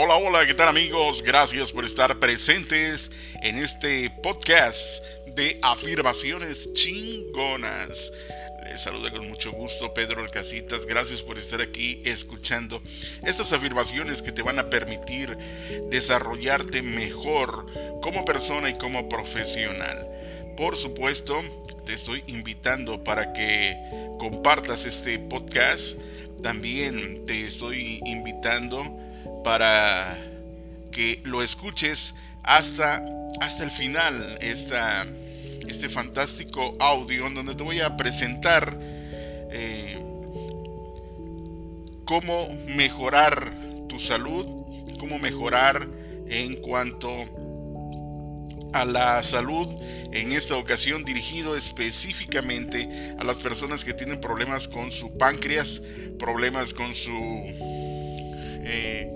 Hola, hola, ¿qué tal amigos? Gracias por estar presentes en este podcast de afirmaciones chingonas. Les saluda con mucho gusto Pedro Alcasitas. Gracias por estar aquí escuchando estas afirmaciones que te van a permitir desarrollarte mejor como persona y como profesional. Por supuesto, te estoy invitando para que compartas este podcast. También te estoy invitando para que lo escuches hasta, hasta el final, esta, este fantástico audio en donde te voy a presentar eh, cómo mejorar tu salud, cómo mejorar en cuanto a la salud, en esta ocasión dirigido específicamente a las personas que tienen problemas con su páncreas, problemas con su eh,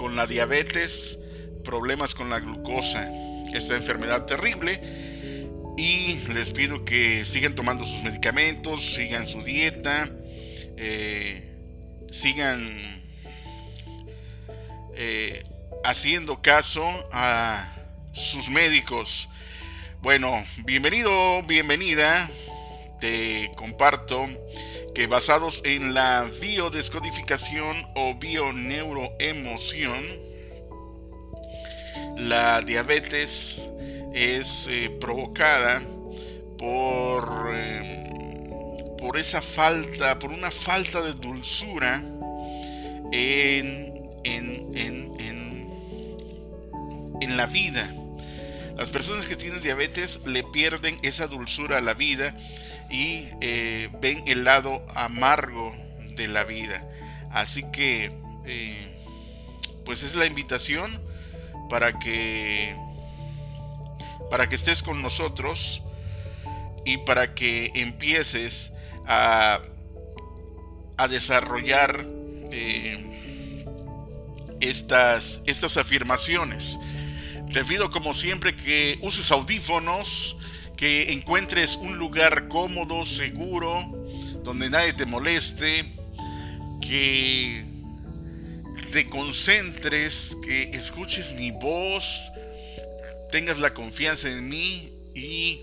con la diabetes, problemas con la glucosa, esta enfermedad terrible. Y les pido que sigan tomando sus medicamentos, sigan su dieta, eh, sigan eh, haciendo caso a sus médicos. Bueno, bienvenido, bienvenida. Te comparto que basados en la biodescodificación o bioneuroemoción, la diabetes es eh, provocada por, em, por esa falta, por una falta de dulzura en, en, en, en la vida. Las personas que tienen diabetes le pierden esa dulzura a la vida y eh, ven el lado amargo de la vida. Así que, eh, pues es la invitación para que, para que estés con nosotros y para que empieces a, a desarrollar eh, estas, estas afirmaciones. Te pido como siempre que uses audífonos, que encuentres un lugar cómodo, seguro, donde nadie te moleste, que te concentres, que escuches mi voz, tengas la confianza en mí y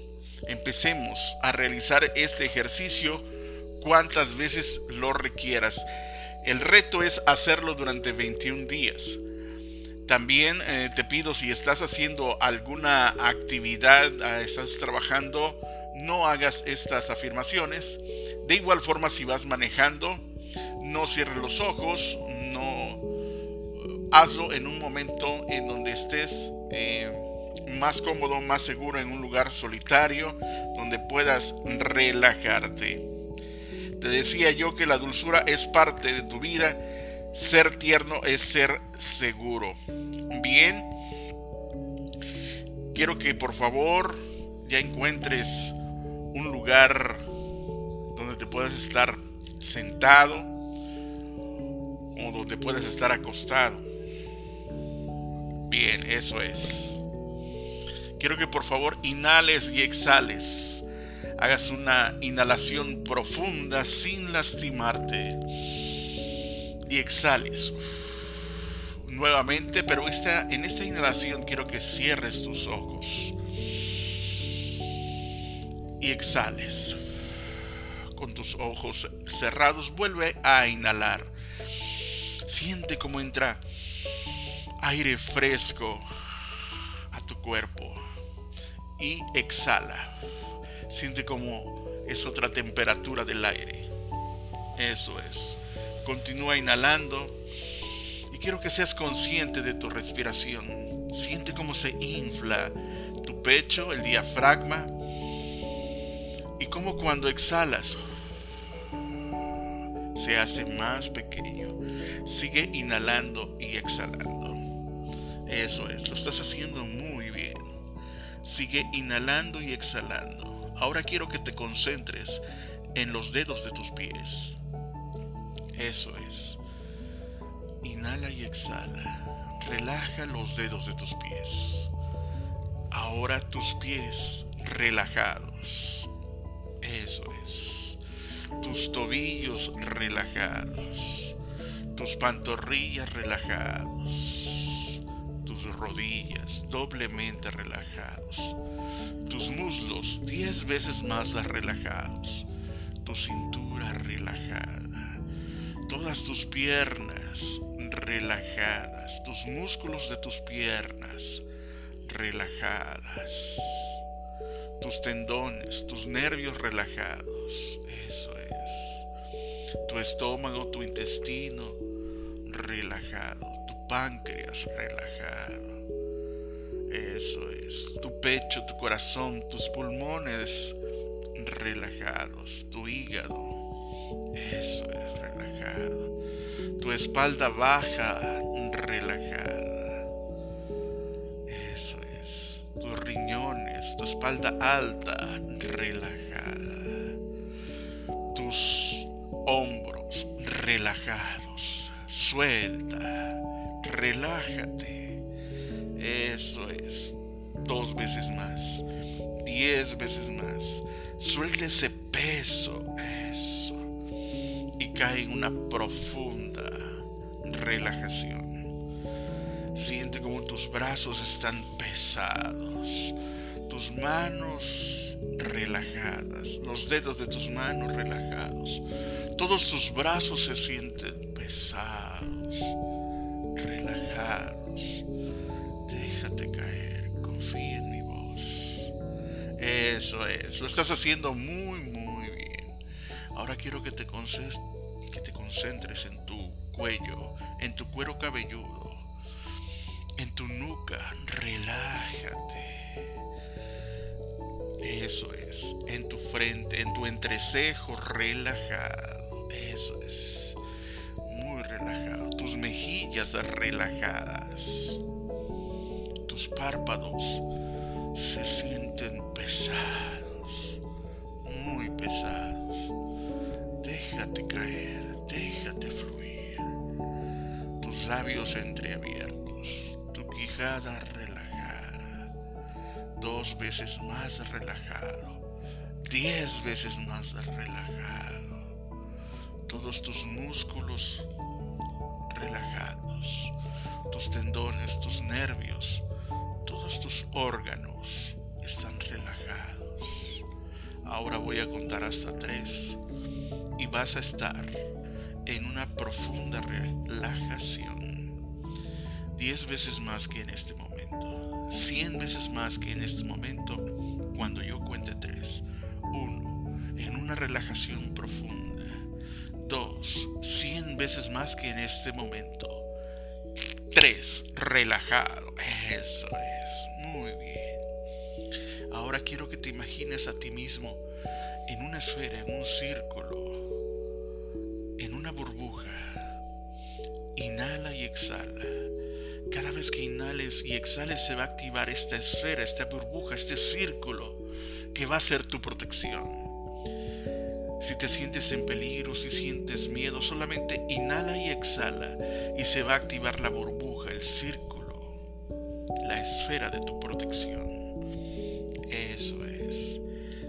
empecemos a realizar este ejercicio cuantas veces lo requieras. El reto es hacerlo durante 21 días. También eh, te pido si estás haciendo alguna actividad, ah, estás trabajando, no hagas estas afirmaciones. De igual forma si vas manejando, no cierres los ojos, no hazlo en un momento en donde estés eh, más cómodo, más seguro, en un lugar solitario, donde puedas relajarte. Te decía yo que la dulzura es parte de tu vida ser tierno es ser seguro. Bien, quiero que por favor ya encuentres un lugar donde te puedas estar sentado o donde puedas estar acostado. Bien, eso es. Quiero que por favor inhales y exhales. Hagas una inhalación profunda sin lastimarte y exhales nuevamente, pero esta, en esta inhalación quiero que cierres tus ojos y exhales. Con tus ojos cerrados, vuelve a inhalar. Siente cómo entra aire fresco a tu cuerpo y exhala. Siente como es otra temperatura del aire. Eso es. Continúa inhalando y quiero que seas consciente de tu respiración. Siente cómo se infla tu pecho, el diafragma y cómo cuando exhalas se hace más pequeño. Sigue inhalando y exhalando. Eso es, lo estás haciendo muy bien. Sigue inhalando y exhalando. Ahora quiero que te concentres en los dedos de tus pies. Eso es. Inhala y exhala. Relaja los dedos de tus pies. Ahora tus pies relajados. Eso es. Tus tobillos relajados. Tus pantorrillas relajados. rodillas doblemente relajados, tus muslos diez veces más relajados, tu cintura relajada, todas tus piernas relajadas, tus músculos de tus piernas relajadas, tus tendones, tus nervios relajados, eso es, tu estómago, tu intestino relajado, tu páncreas relajado, eso es, tu pecho, tu corazón, tus pulmones relajados, tu hígado, eso es tu espalda baja relajada, eso es, tus riñones, tu espalda alta relajada, tus hombros relajados, suelta, relájate, eso es, dos veces más, diez veces más, suelta ese cae en una profunda relajación. Siente como tus brazos están pesados, tus manos relajadas, los dedos de tus manos relajados. Todos tus brazos se sienten pesados, relajados. Déjate caer, confía en mi voz. Eso es, lo estás haciendo muy, muy bien. Ahora quiero que te, te concentres en tu cuello, en tu cuero cabelludo en tu nuca, relájate. Eso es, en tu frente, en tu entrecejo, relajado. Eso es, muy relajado. Tus mejillas relajadas. Tus párpados se sienten pesados, labios entreabiertos quijada relajada, dos veces más relajado, diez veces más relajado, todos tus músculos relajados, tus tendones, tus nervios, todos tus órganos están relajados. Ahora voy a contar hasta tres y vas a estar en una profunda relajación diez veces más que en este momento, cien veces más que en este momento cuando yo cuente tres. Uno, en una relajación profunda. Dos, cien veces más que en este momento. Tres, relajado. Eso es, muy bien. Ahora quiero que te imagines a ti mismo en una esfera, en un círculo, en una burbuja. Inhala y exhala cada vez que inhales y exhales se va a activar esta esfera, esta burbuja, este círculo que va a ser tu protección. Si te sientes en peligro, si sientes miedo, solamente inhala y exhala y se va a activar la burbuja, el círculo, la esfera de tu protección. Eso es.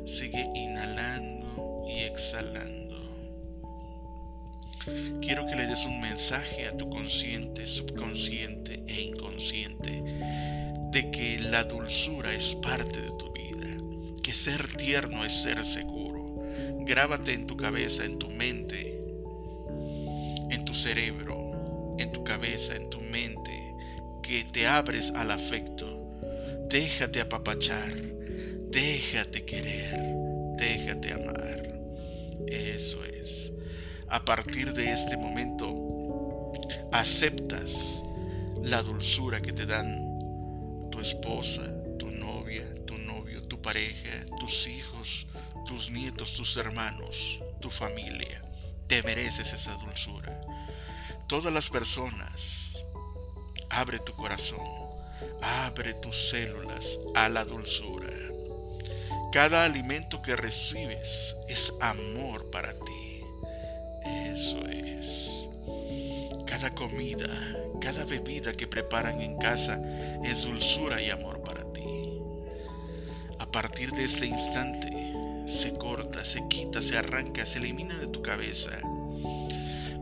Sigue inhalando y exhalando. Quiero que le des un mensaje a tu consciente, subconsciente e inconsciente de que la dulzura es parte de tu vida, que ser tierno es ser seguro. Grábate en tu cabeza, en tu mente, en tu cerebro, en tu cabeza, en tu mente, que te abres al afecto. Déjate apapachar, déjate querer, déjate amar. Eso es a partir de este momento aceptas la dulzura que te dan tu esposa, tu novia, tu novio, tu pareja, tus hijos, tus nietos, tus hermanos, tu familia. Te mereces esa dulzura. Todas las personas, abre tu corazón, abre tus células a la dulzura. Cada alimento que recibes es amor para ti. Eso es. Cada comida, cada bebida que preparan en casa es dulzura y amor para ti. A partir de este instante, se corta, se quita, se arranca, se elimina de tu cabeza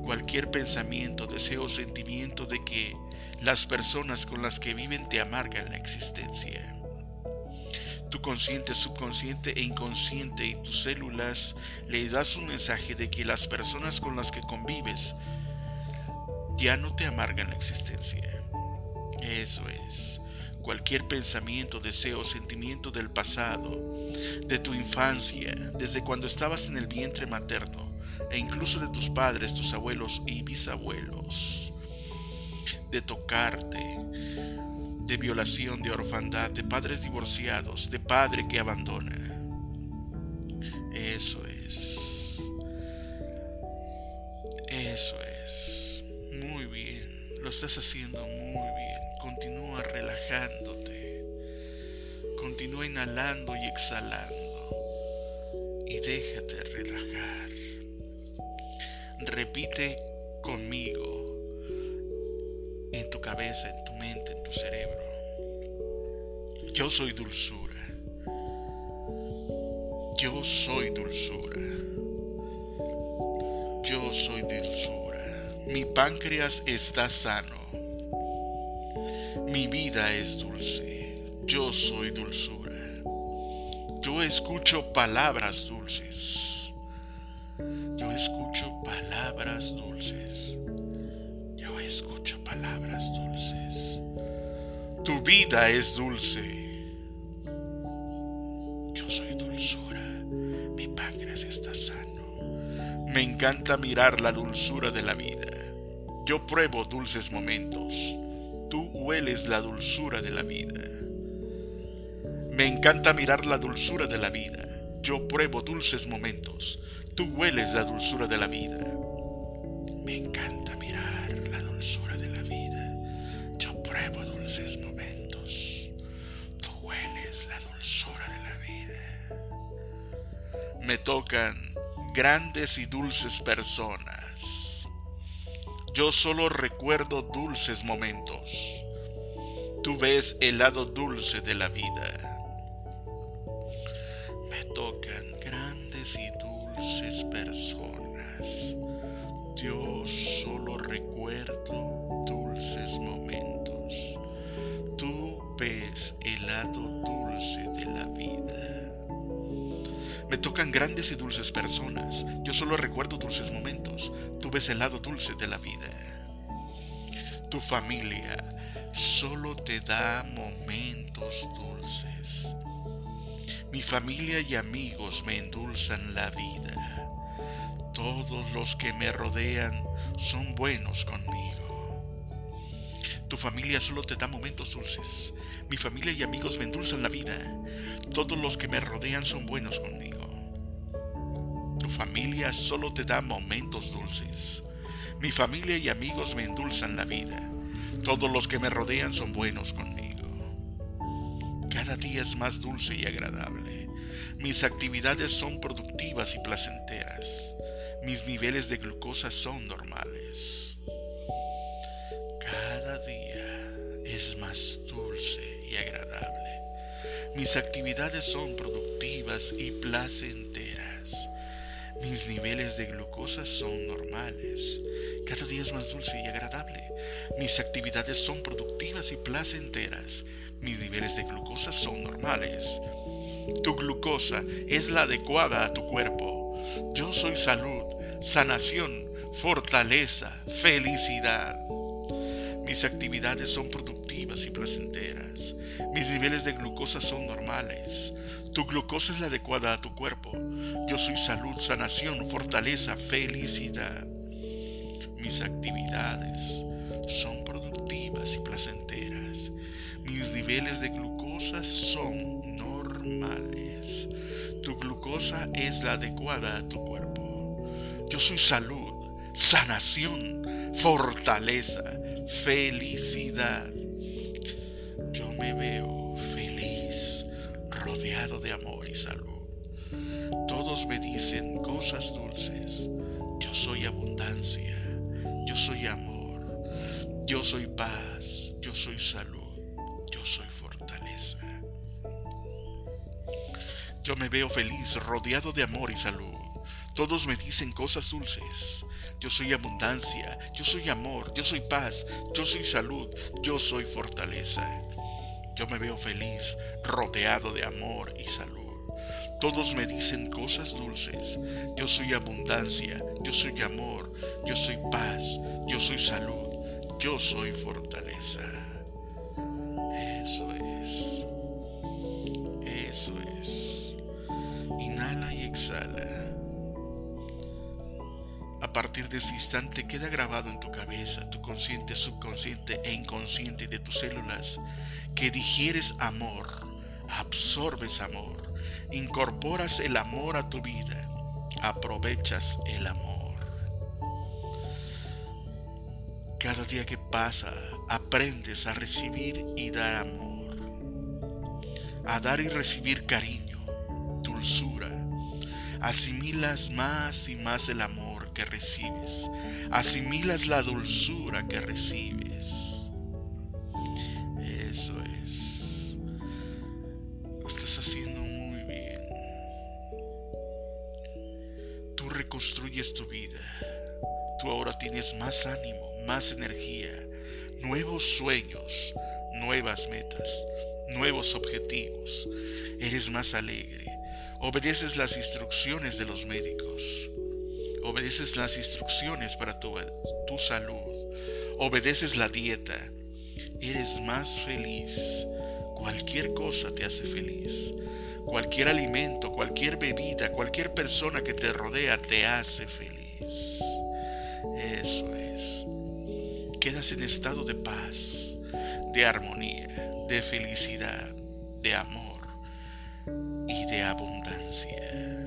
cualquier pensamiento, deseo o sentimiento de que Las personas con las que viven te amargan la existencia. Tu consciente, subconsciente e inconsciente y tus células le das un mensaje de que las personas con las que convives ya no te amargan la existencia. Eso es. Cualquier pensamiento, deseo, sentimiento del pasado, de tu infancia, desde cuando estabas en el vientre materno, e incluso de tus padres, tus abuelos y bisabuelos, de tocarte, de violación, de orfandad, de padres divorciados, de padre que abandona. Eso es. Eso es. Muy bien. Lo estás haciendo muy bien. Continúa relajándote. Continúa inhalando y exhalando. Y déjate relajar. Repite conmigo en tu cabeza, en mente, en tu cerebro. Yo soy dulzura. Yo soy dulzura. Yo soy dulzura. Mi páncreas está sano. Mi vida es dulce. Yo soy dulzura. Yo escucho palabras dulces. Tu vida es dulce. Yo soy dulzura. Mi páncreas está sano. Me encanta mirar la dulzura de la vida. Yo pruebo dulces momentos. Tú hueles la dulzura de la vida. Me encanta mirar la dulzura de la vida. Yo pruebo dulces momentos. Tú hueles la dulzura de la vida. Me encanta Me tocan grandes y dulces personas. Yo solo recuerdo dulces momentos. Tú ves el lado dulce de la vida. Me tocan grandes y dulces personas. Yo solo recuerdo dulces momentos. Tú ves el lado Me tocan grandes y dulces personas. Yo solo recuerdo dulces momentos. Tú ves el lado dulce de la vida. Tu familia solo te da momentos dulces. Mi familia y amigos me endulzan la vida. Todos los que me rodean son buenos conmigo. Tu familia solo te da momentos dulces. Mi familia y amigos me endulzan la vida. Todos los que me rodean son buenos conmigo. Familia solo te da momentos dulces. Mi familia y amigos me endulzan la vida. Todos los que me rodean son buenos conmigo. Cada día es más dulce y agradable. Mis actividades son productivas y placenteras. Mis niveles de glucosa son normales. Cada día es más dulce y agradable. Mis actividades son productivas y placenteras. Mis niveles de glucosa son normales. Cada día es más dulce y agradable. Mis actividades son productivas y placenteras. Mis niveles de glucosa son normales. Tu glucosa es la adecuada a tu cuerpo. Yo soy salud, sanación, fortaleza, felicidad. Mis actividades son productivas y placenteras. Mis niveles de glucosa son normales. Tu glucosa es la adecuada a tu cuerpo. Yo soy salud, sanación, fortaleza, felicidad. Mis actividades son productivas y placenteras. Mis niveles de glucosa son normales. Tu glucosa es la adecuada a tu cuerpo. Yo soy salud, sanación, fortaleza, felicidad. Yo me veo rodeado de amor y salud. Todos me dicen cosas dulces. Yo soy abundancia. Yo soy amor. Yo soy paz. Yo soy salud. Yo soy fortaleza. Yo me veo feliz, rodeado de amor y salud. Todos me dicen cosas dulces. yo soy abundancia, yo soy amor, yo soy paz, yo soy salud, yo soy fortaleza. Yo me veo feliz, rodeado de amor y salud. Todos me dicen cosas dulces. Yo soy abundancia, yo soy amor, yo soy paz, yo soy salud, yo soy fortaleza. Eso es. Eso es. Inhala y exhala. A partir de ese instante queda grabado en tu cabeza, tu consciente, subconsciente e inconsciente de tus células que digieres amor, absorbes amor, incorporas el amor a tu vida, aprovechas el amor. Cada día que pasa, aprendes a recibir y dar amor, a dar y recibir cariño, dulzura. Asimilas más y más el amor que recibes, asimilas la dulzura que recibes. Eso es. Lo estás haciendo muy bien. Tú reconstruyes tu vida. Tú ahora tienes más ánimo, más energía, nuevos sueños, nuevas metas, nuevos objetivos. Eres más alegre. Obedeces las instrucciones de los médicos. Obedeces las instrucciones para tu, tu salud. Obedeces la dieta. Eres más feliz. Cualquier cosa te hace feliz. Cualquier alimento, cualquier bebida, cualquier persona que te rodea te hace feliz. Eso es. Quedas en estado de paz, de armonía, de felicidad, de amor y de abundancia.